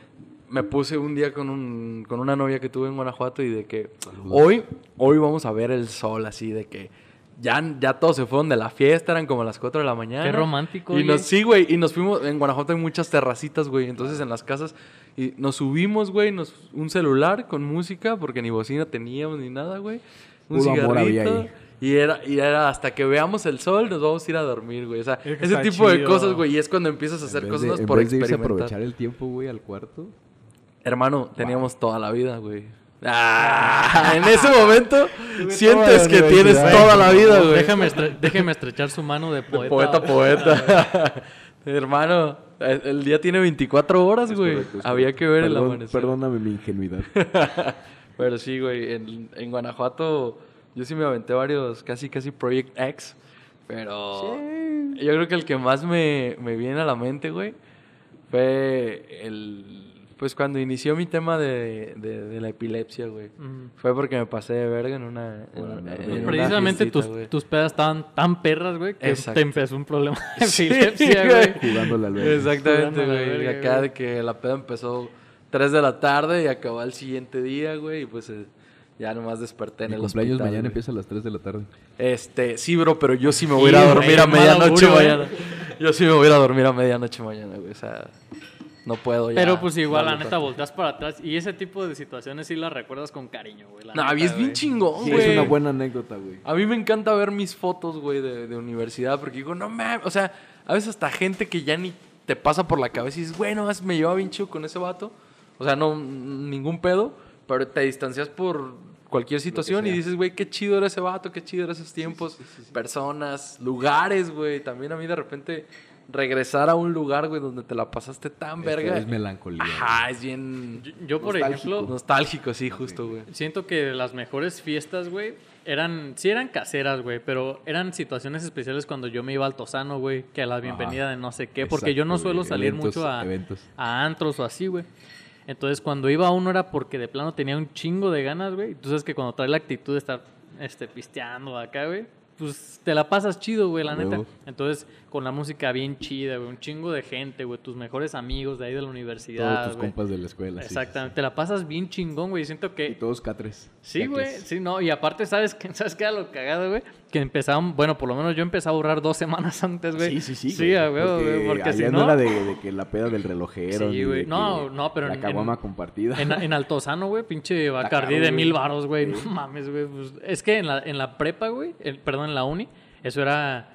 me puse un día con, un, con una novia que tuve en Guanajuato y de que hoy, hoy vamos a ver el sol, así de que ya, ya todos se fueron de la fiesta, eran como las 4 de la mañana. Qué romántico, Y nos, sí, güey, y nos fuimos, en Guanajuato hay muchas terracitas, güey, entonces en las casas, y nos subimos, güey, nos, un celular con música, porque ni bocina teníamos ni nada, güey. Un Puro amor había cigarrito. ahí. Y era, y era hasta que veamos el sol, nos vamos a ir a dormir, güey. O sea, Es que ese tipo de cosas, güey. Y es cuando empiezas a hacer En cosas de- nuevas en por vez de irse a experimentar. aprovechar el tiempo, güey, al cuarto. Hermano, teníamos toda la vida, güey. Ah, en ese momento sientes que tienes toda la vida, güey. Déjame, estre- déjeme estrechar su mano de poeta. Poeta, poeta. Hermano, el, el día tiene 24 horas, güey. Había que ver el amanecer. Perdóname mi ingenuidad. Pero sí, güey, en, en Guanajuato yo sí me aventé varios, casi, casi Project X. Pero yo creo que el que más me, me viene a la mente, güey, fue el... Pues cuando inició mi tema de, de, de la epilepsia, güey. Fue porque me pasé de verga en una... en- en Precisamente fiestita, tus, güey. tus pedas estaban tan perras, güey, que Exacto. te empezó un problema de epilepsia, güey. güey. Jugándole al verga. Exactamente, Jugando la güey. verga, Acá güey. de que la peda empezó 3 de la tarde y acabó el siguiente día, güey. Y pues eh, ya nomás desperté en Mi el cumpleaños hospital, mañana güey. empieza a las 3 de la tarde. Este, sí, bro, pero yo sí me voy a ir a güey, dormir a medianoche mañana. Yo sí me voy a ir a dormir a medianoche mañana, güey. O sea, no puedo ya. Pero pues igual, la neta, volteas para atrás y ese tipo de situaciones sí las recuerdas con cariño, güey. la No, neta, y es bien güey. chingón, Sí, güey. es una buena anécdota, güey. A mí me encanta ver mis fotos, güey, de, de universidad, porque digo, no mames, o sea, a veces hasta gente que ya ni te pasa por la cabeza y dices, bueno, me llevaba bien chido con ese vato. O sea, no, ningún pedo, pero te distancias por cualquier situación y dices, güey, qué chido era ese vato, qué chido eran esos tiempos, personas, lugares, güey. También a mí de repente regresar a un lugar, güey, donde te la pasaste tan verga. Es melancolía. Ajá, es bien Yo, yo, por Nostálgico. ejemplo, nostálgico, sí, justo, güey. siento que las mejores fiestas, güey, eran, sí eran caseras, güey, pero eran situaciones especiales cuando yo me iba al Tosano, güey, que a la bienvenida de no sé qué, porque yo no suelo güey. salir Eventos- mucho a, eventos. a antros o así, güey. Entonces, cuando iba uno era porque de plano tenía un chingo de ganas, güey. y Tú sabes que cuando trae la actitud de estar este, pisteando acá, güey, pues te la pasas chido, güey, la neta. Entonces, con la música bien chida, güey, un chingo de gente, güey, tus mejores amigos de ahí de la universidad, Todos tus güey. compas de la escuela. sí, sí, Exactamente, te la pasas bien chingón, güey. Siento sí. Y que todos catres. Sí, güey, sí, no, y aparte, ¿sabes qué, ¿sabes qué era lo cagado, güey? Que empezaban, bueno, por lo menos yo empecé a ahorrar dos semanas antes, güey. Sí, sí, sí. Sí, güey, porque allá si no no... era de, de que la peda del relojero. Sí, güey. No, no, pero La en- caguama compartida. En, en Altozano, güey, pinche Bacardí caro, de mil varos, güey. No mames, güey. pues, es que en la, en la prepa, güey, perdón, en la uni, eso era,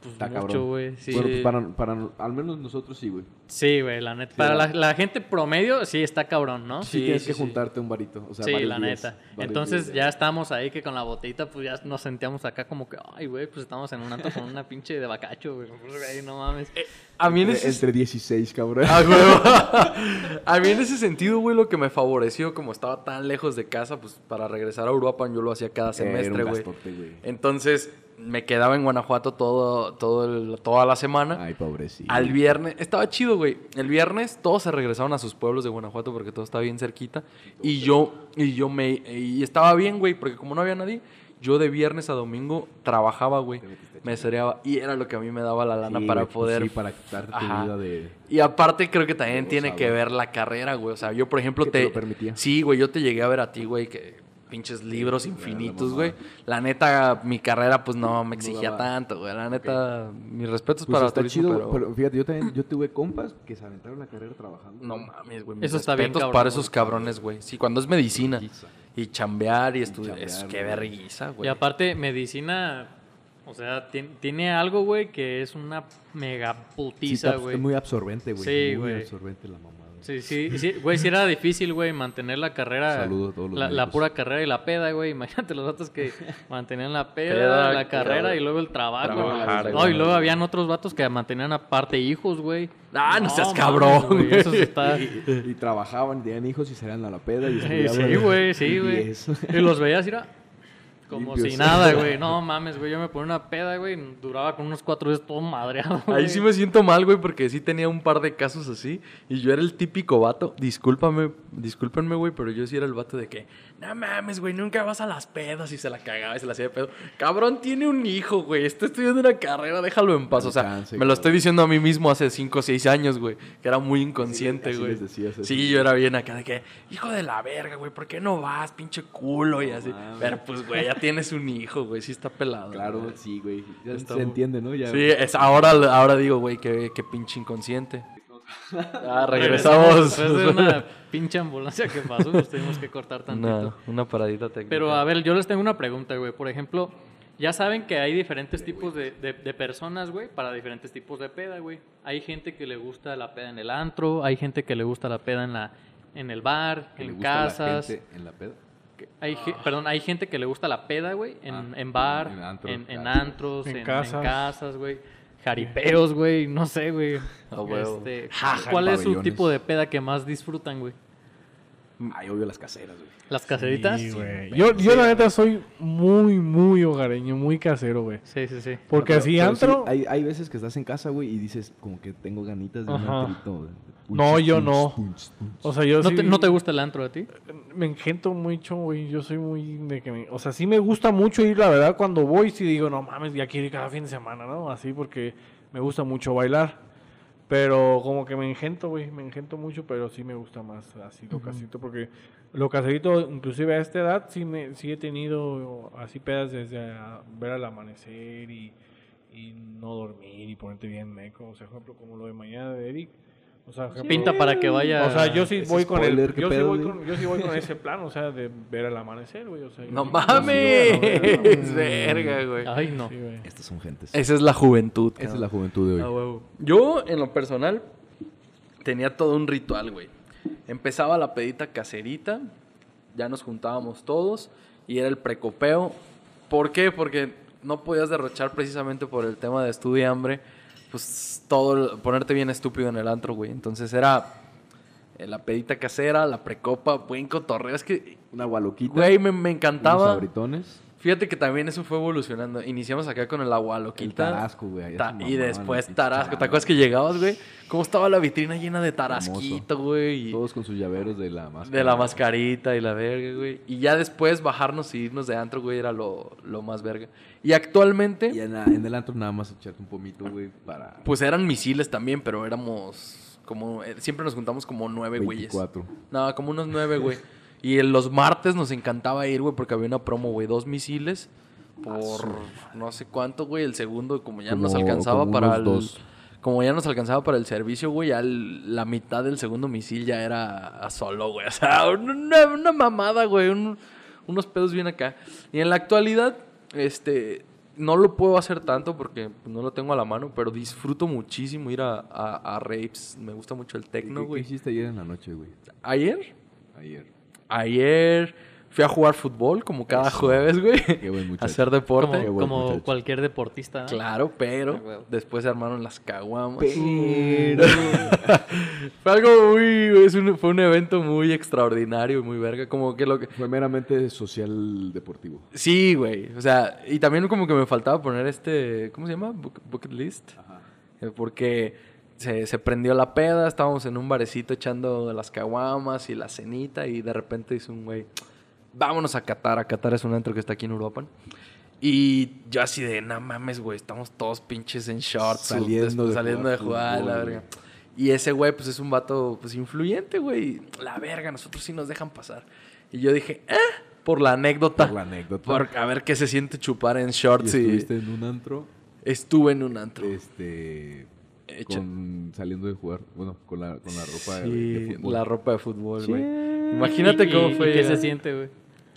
pues, Está mucho, güey. Sí, Bueno, pues para, para, al menos nosotros sí, güey. Sí, güey, la neta. Para la- gente promedio, sí está cabrón, ¿no? Sí, Sí, tienes sí, que sí. juntarte un varito. O sea, Sí, la días, neta. Entonces días, ya estamos ahí que con la botellita, pues ya nos sentíamos acá como que, ay, güey, pues estamos en un antro con una pinche de bacacho, güey. Pues, güey, no mames. A mí en Entre, ese... entre 16, cabrón. Ah, huevo. A mí en ese sentido, güey, lo que me favoreció, como estaba tan lejos de casa, pues para regresar a Uruapan yo lo hacía cada Era un semestre, güey. güey. Entonces me quedaba en Guanajuato todo, todo el- toda la semana. Ay, pobrecito. Al viernes, estaba chido, güey. El viernes todos se regresaron a sus pueblos de Guanajuato porque todo estaba bien cerquita. Y yo, y yo me, y estaba bien, güey, porque como no había nadie, yo de viernes a domingo trabajaba, güey. Me cereaba y era lo que a mí me daba la lana Sí, para güey, pues poder. sí, para quitarte tu vida de... Y aparte creo que también tiene que ver la carrera, güey. O sea, yo por ejemplo te... te lo permitía. Sí, güey, yo te llegué a ver a ti, güey, que pinches libros infinitos, güey. La neta, mi carrera pues no me exigía tanto, güey. La neta, mis respetos Pues para está turismo, chido, pero... pero... fíjate, yo también yo tuve compas que se aventaron la carrera trabajando. No mames, güey. Eso mis está bien respetos cabrón, para esos cabrones, güey. Sí, cuando es medicina y chambear y estudiar. chambear, Es que güey. vergüenza, Y güey. aparte, medicina, o sea, tien- tiene algo, güey, que es una mega putiza, güey. es muy absorbente, güey. Sí, muy güey. absorbente la mamada. Sí, sí, sí, güey, sí era difícil, güey, mantener la carrera. Saludo a todos los la, la pura carrera y la peda, güey. Imagínate los datos que mantenían la peda, Peda, la carrera peda, y luego el trabajo. trabajar. No, y luego habían otros vatos que mantenían aparte hijos, güey. Ah, no seas cabrón, güey, güey. Eso sí está... Y trabajaban, tenían hijos y salían a la peda y Sí, güey, sí, Y güey. eso. Y los veías, era como Limpios. si nada, güey. No mames, güey. Yo me ponía una peda, güey. Duraba con unos cuatro días todo madreado. Ahí güey. sí me siento mal, güey, porque sí tenía un par de casos así. Y yo era el típico vato. Discúlpame, discúlpenme, güey, pero yo sí era el vato de que, no mames, güey, nunca vas a las pedas. Y se la cagaba y se la hacía de pedo. Cabrón, tiene un hijo, güey. Está estudiando una carrera, déjalo en paz. O sea, Alcance, me lo estoy diciendo a mí mismo hace 5 o 6 años, güey. Que era muy inconsciente, güey. decías. Sí, yo era bien acá de que, hijo de la verga, güey, ¿por qué no vas, pinche culo? Y así. mames. Pero pues, güey, ya tienes un hijo, güey. Sí está pelado. Claro, güey. sí, güey. Ya Está se muy- entiende, ¿no? Ya, Sí, es, ahora, ahora digo, güey, qué, qué pinche inconsciente. Ah, regresamos. Después de una pinche ambulancia que pasó, pues tuvimos que cortar tantito. Una, una paradita técnica. Pero a ver, yo les tengo una pregunta, güey. Por ejemplo, ya saben que hay diferentes tipos de, de- de personas, güey, para diferentes tipos de peda, güey. Hay gente que le gusta la peda en el antro, hay gente que le gusta la peda en la en el bar, que le en gusta a la casas. gente en la peda. Hay, ge- perdón, hay gente que le gusta la peda, güey, en, Ah, en bar, en en, antros, en, claro. antros, En en, en casas. güey. Jaripeos, güey, no sé, güey. Ah. Este, ¿Cuál es su tipo de peda que más disfrutan, güey? Ay, obvio las caseras, güey. ¿Las caseritas? Sí, güey. Yo, yo la neta soy muy, muy hogareño, muy casero, güey. Sí, sí, sí. Porque Pero- así pero antro... sí, hay, hay veces que estás en casa, güey, y dices como que tengo ganitas de un Ajá. antrito. de- de No, yo punch, no. punch, punch. O sea, yo ¿No, sí- te, ¿No te gusta el antro a ti? Me engento mucho, güey. Yo soy muy de que me... O sea, sí me gusta mucho ir, la verdad, cuando voy, sí digo, no mames, ya quiero ir cada fin de semana, ¿no? Así porque me gusta mucho bailar. Pero como que me engento, güey. Me engento mucho, pero sí me gusta más así lo casito. Porque lo caserito, inclusive a esta edad, sí, me, sí he tenido así pedas desde a ver al amanecer y, y no dormir y ponerte bien meco. O sea, por ejemplo, como lo de mañana de Eric. O sea, Pinta para que vaya. o sea, yo sí voy con el, spoiler, ¿qué yo sí voy con, yo sí voy con ese plan, o sea, de ver el amanecer, güey, o sea, yo No mames. Verga, güey. Ay, no. Sí. Estas son gentes. Esa es la juventud. Esa es la juventud de Ah, hoy. Yo, en lo personal, tenía todo un ritual, güey. Empezaba la pedita caserita, ya nos juntábamos todos y era el precopeo. ¿Por qué? Porque no podías derrochar precisamente por el tema de estudio y hambre, pues todo, el- ponerte bien estúpido en el antro, güey. Entonces era eh, la pedita casera, la precopa, buen cotorreo. Es que, Una gualuquita. güey, me, me unos encantaba. Fíjate que también eso fue evolucionando. Iniciamos acá con el agua El loquita. Tarasco, güey. Ta- y después Tarasco. ¿Te acuerdas que llegabas, güey? ¿Cómo estaba la vitrina llena de Tarasquito, güey? Todos con sus llaveros de la máscara. de la mascarita y la verga, güey. Y ya después bajarnos y irnos de antro, güey, era lo, lo más verga. Y actualmente, Y en, la- en el antro nada más echarte un pomito, güey, para pues eran misiles también, pero éramos como... eh, Siempre nos juntamos como nueve güeyes. 24. No, como unos nueve, güey. Y en los martes nos encantaba ir, güey, porque había una promo, güey. Dos misiles por no sé cuánto, güey. El segundo, como ya nos Como- alcanzaba como para el... dos. Como ya nos alcanzaba para el servicio, güey, ya el- la mitad del segundo misil ya era a solo, güey. O sea, una, una mamada, güey. un- unos pedos bien acá. Y en la actualidad, este... No lo puedo hacer tanto porque no lo tengo a la mano, pero disfruto muchísimo ir a, a, a raves. Me gusta mucho el ¿Qué, techno, qué güey. hiciste ayer en la noche, güey? ¿Ayer? Ayer. Ayer fui a jugar fútbol como cada Eso. jueves, güey. Qué buen muchacho. hacer deporte. Como, buen como muchacho. cualquier deportista. ¿no? Claro, pero Ah, después se armaron las caguamas. Pero... Fue algo muy... es un- fue un evento muy extraordinario y muy verga. Como que lo que... Fue meramente social deportivo. Sí, güey. O sea, y también como que me faltaba poner este... ¿Cómo se llama? Buc- Bucket list. Ajá. Eh, Porque se, se prendió la peda, estábamos en un barecito echando las caguamas y la cenita y de repente dice un güey, vámonos a Qatar. A Qatar es un antro que está aquí en Uruapan. Y yo así de, no mames, güey, estamos todos pinches en shorts. Saliendo después de saliendo jugar de jugar, fútbol, la verga. Y ese güey, pues es un vato, pues influyente, güey. La verga, nosotros sí nos dejan pasar. Y yo dije, eh, por la anécdota. Por la anécdota. Por a ver qué se siente chupar en shorts. Y estuviste en un antro, estuve en un antro. este... Con, saliendo de jugar, bueno, con la, con la ropa de- Sí, de fútbol. la ropa de fútbol, güey. ¿Y- Imagínate y- cómo y fue. ¿Qué se siente, güey?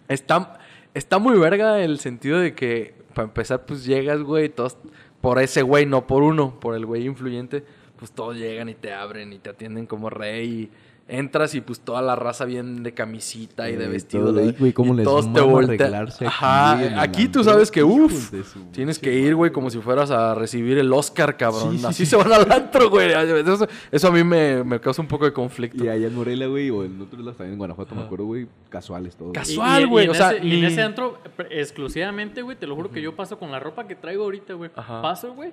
Está, está muy verga el sentido de que, para empezar, pues llegas, güey, todos, por ese güey, no por uno, por el güey influyente, pues todos llegan y te abren y te atienden como rey y entras y pues toda la raza bien de camisita y de vestido. todo, de- ay, güey, cómo y les todos te voltean. aquí Ajá, aquí tú sabes que, uff, tienes que ir, güey, como si fueras a recibir el Oscar, cabrón. Sí, sí, Así sí. se van al antro, güey. Eso, eso a mí me, me causa un poco de conflicto. Y allá en Morelia, güey, o en otros lados también en Guanajuato, me acuerdo, güey, casuales Y- Casual, güey, o sea, ese- y en ese antro, exclusivamente, güey, te lo juro que yo paso con la ropa que traigo ahorita, güey. Paso, güey.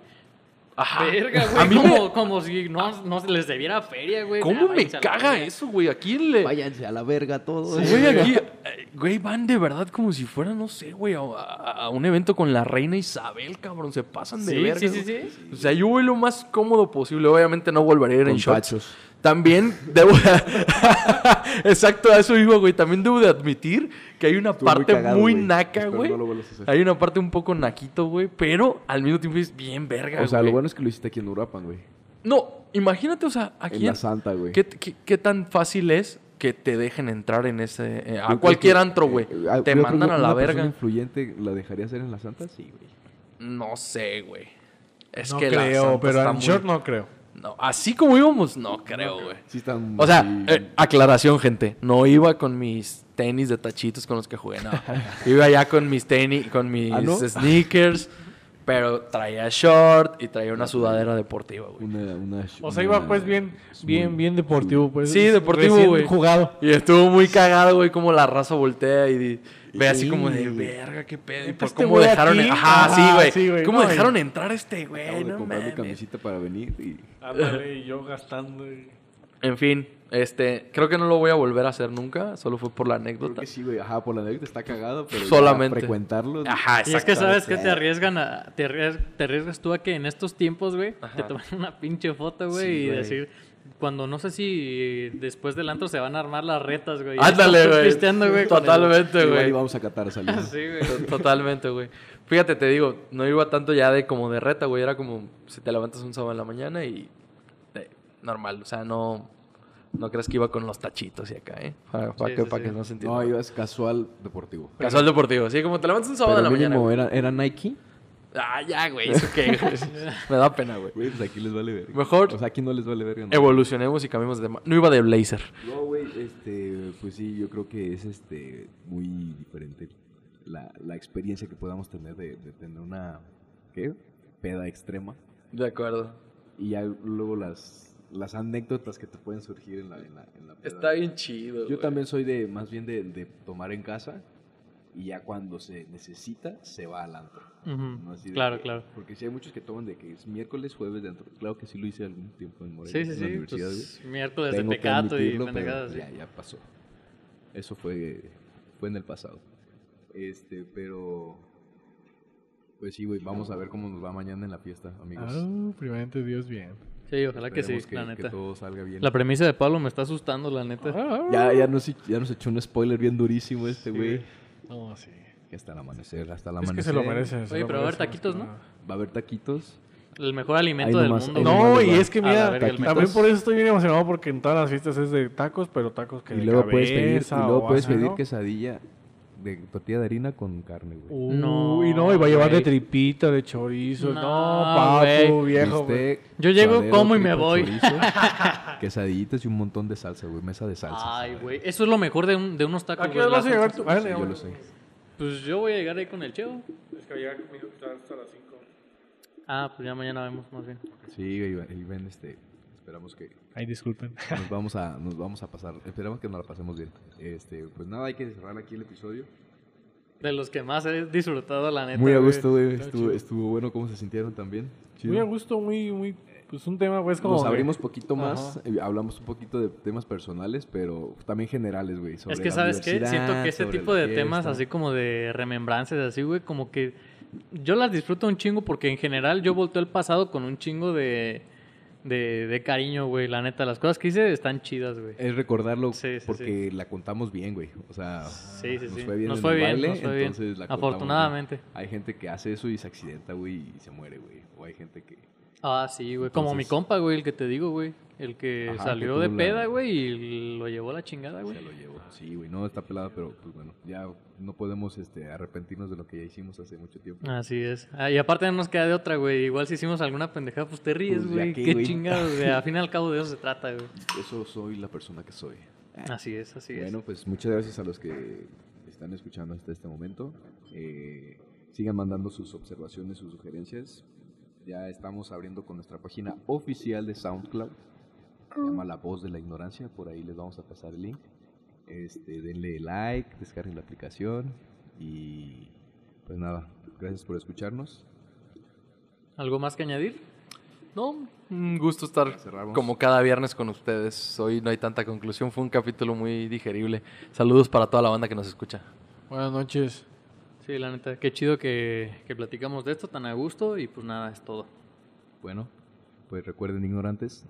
Ajá. Verga, A güey. mí Como, me- como si no, no se les debiera feria, güey. ¿Cómo Ya, me a caga eso, güey? Aquí le... Váyanse a la verga todos. Güey, aquí, eh, güey, van de verdad como si fuera, no sé, güey, a, a- a un evento con la reina Isabel, cabrón. Se pasan de Sí, verga. sí, sí, sí. O sea, yo voy lo más cómodo posible. Obviamente no volveré a ir en tachos. También debo... Exacto, a eso iba, güey. También debo de admitir que hay una Estuvo parte muy, cagado, güey. naca, Espero güey. no lo vuelvas a hacer. hay una parte un poco naquito, güey. Pero al mismo tiempo es bien verga, O sea, güey. lo bueno es que lo hiciste aquí en Uruapan, güey. No, imagínate, o sea, aquí... En la Santa, güey. ¿Qué, qué, qué tan fácil es que te dejen entrar en ese... eh, Yo a creo cualquier que, antro, eh, güey. te yo creo mandan que a la una persona verga. influyente la dejaría hacer en la Santa? Sí, güey. No sé, güey. Es no que la creo, Santa pero está en muy- short no creo. No, así como íbamos, no creo, güey. Sí están O sea, eh, aclaración, gente. No iba con mis tenis de tachitos con los que jugué, no. iba ya con mis tenis, con mis ¿Ah, no? sneakers, pero traía short y traía una sudadera deportiva, güey. una, una, O sea, iba pues bien, bien, bien deportivo, pues. Sí, deportivo, güey. jugado. Y estuvo muy cagado, güey, como la raza voltea y di- ve así como de verga, qué pedo. Y ¿Neta por este cómo dejaron. aquí? Ajá, Ajá, sí, güey. sí, güey. ¿Cómo No, dejaron y- entrar a este güey? Acabo de No comprar mi camisita para venir y... Ándale, y yo gastando. y- En fin, este, creo que no lo voy a volver a hacer nunca, solo fue por la Creo anécdota. que sí, güey. Ajá, por la anécdota está cagado, pero Solamente. frecuentarlo... Ajá, Y es que sabes que te arriesgan a. Te arriesgas, te arriesgas tú a que en estos tiempos, güey, te Ajá. toman una pinche foto, güey, Sí, y güey. decir. Cuando no sé si después del antro se van a armar las retas, güey. y Ándale, güey. pisteando, güey. Totalmente, Igual güey. íbamos a Qatar saliendo. Sí, güey. To- Totalmente, güey. Fíjate, te digo, no iba tanto ya de como de reta, güey. Era como si te levantas un sábado en la mañana y eh, normal. O sea, no, no crees que iba con los tachitos y acá, ¿eh? Para, para Sí, que, sí, para sí. que no se entienda. No, ibas casual deportivo. Casual deportivo. Sí, como te levantas un sábado en la mañana. era, era Nike. Ah, ya, güey. ¿Eso qué? güey? Me da pena, güey. Güey, pues aquí les vale verga. Mejor- O sea, aquí no les vale verga. ¿no? Evolucionemos y cambiemos de tema. No iba de blazer. No, güey, este, pues sí, yo creo que es este muy diferente la, la experiencia que podamos tener de, de tener una, ¿qué? Peda extrema. De acuerdo. Y ya luego las, las anécdotas que te pueden surgir en la, en la, en la peda. Está bien chido. Yo güey. también soy de, más bien de, de tomar en casa. Y ya cuando se necesita, se va al antro. Claro, que- claro. Porque sí hay muchos que toman de que es miércoles, jueves de antro. Claro que sí lo hice algún tiempo en Morelia, Sí, sí, en la sí. universidad. Pues, miércoles Tengo de que pecato y pendejadas. Ya, ya pasó. Eso fue, fue en el pasado. Este, pero... Pues sí, güey, vamos a ver cómo nos va mañana en la fiesta, amigos. Ah, primeramente Dios bien. Sí, ojalá que sí, Esperemos la que neta. todo salga bien. La premisa de Pablo me está asustando, la neta. Ah, Ya, ya, nos, ya nos echó un spoiler bien durísimo este güey. No, sí. Que hasta el amanecer, hasta el Es amanecer. que se lo merece. se Oye, lo pero va a haber taquitos, ¿no? Va a haber taquitos. El mejor alimento del nomás, mundo. No, y es que mira, también por eso estoy bien emocionado porque en todas las fiestas es de tacos, pero tacos que Y de luego puedes pedir, y luego puedes pedir ¿no? quesadilla de tortilla de harina con carne, güey. No, Uy, no, y va a llevar de tripita, de chorizo. No, No, papu, güey. viejo. güey. Bistec, Yo llego, suadero, como y me voy. chorizo, quesadillitas y un montón de salsa, güey. Mesa de salsa. Ay, güey. Eso es lo mejor de, un- de unos tacos. ¿A qué hora vas a llegar tú? Ah, Sí, yo lo sé. Pues yo voy a llegar ahí con el Cheo. Es que llegar conmigo hasta las 5. Ah, pues ya mañana vemos más bien. Sí, güey, ahí ven, este... Esperamos que Ay, disculpen. nos vamos a, nos vamos a pasar. Esperamos que nos la pasemos bien. Este, pues nada, hay que cerrar aquí el episodio. De los que más he disfrutado, la neta. Muy a gusto, güey. Estuvo, estuvo bueno cómo se sintieron también. Chido. Muy a gusto, muy, muy. Pues un tema, pues como. Nos abrimos poquito más, Ajá. eh, hablamos un poquito de temas personales, pero también generales, güey. sobre Es que, ¿sabes qué? Siento que ese sobre tipo de temas, fiesta. así como de remembrancias, así, güey, como que yo las disfruto un chingo porque en general yo volteo el pasado con un chingo de, de, de cariño, güey. La neta, las cosas que hice están chidas, güey. Es recordarlo Sí, sí, porque la contamos bien, güey. O sea, nos fue bien Nos en fue el bien, baile, nos fue bien. entonces la contamos Afortunadamente. Hay gente que hace eso y se accidenta, güey, y se muere, güey. O hay gente que... Ah, sí, güey. Como mi Entonces- compa, güey, el que te digo, güey. El que Ajá, salió que de tuvo la- peda, güey, y lo llevó a la chingada, güey. Se lo llevó. Sí, güey, no está pelada, pero pues bueno, ya no podemos este, arrepentirnos de lo que ya hicimos hace mucho tiempo. Así es. Ah, y aparte no nos queda de otra, güey. Igual si hicimos alguna pendejada, pues te ríes, Pues, ya güey. qué, Qué güey. chingados, güey. Al fin y al cabo de eso se trata, güey. Eso soy la persona que soy. Así es, así es. Bueno, pues muchas gracias a los que están escuchando hasta este momento. Eh, sigan mandando sus observaciones, sus sugerencias. Ya estamos abriendo con nuestra página oficial de SoundCloud. Se llama La Voz de la Ignorancia. Por ahí les vamos a pasar el link. Este, denle like, descarguen la aplicación. Y pues nada, gracias por escucharnos. ¿Algo más que añadir? No, un gusto estar Cerramos. como cada viernes con ustedes. Hoy no hay tanta conclusión, fue un capítulo muy digerible. Saludos para toda la banda que nos escucha. Buenas noches. Sí, la neta. Qué chido que, que platicamos de esto tan a gusto y pues nada, es todo. Bueno, pues recuerden ignorantes,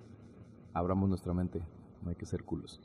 abramos nuestra mente. No hay que ser culos.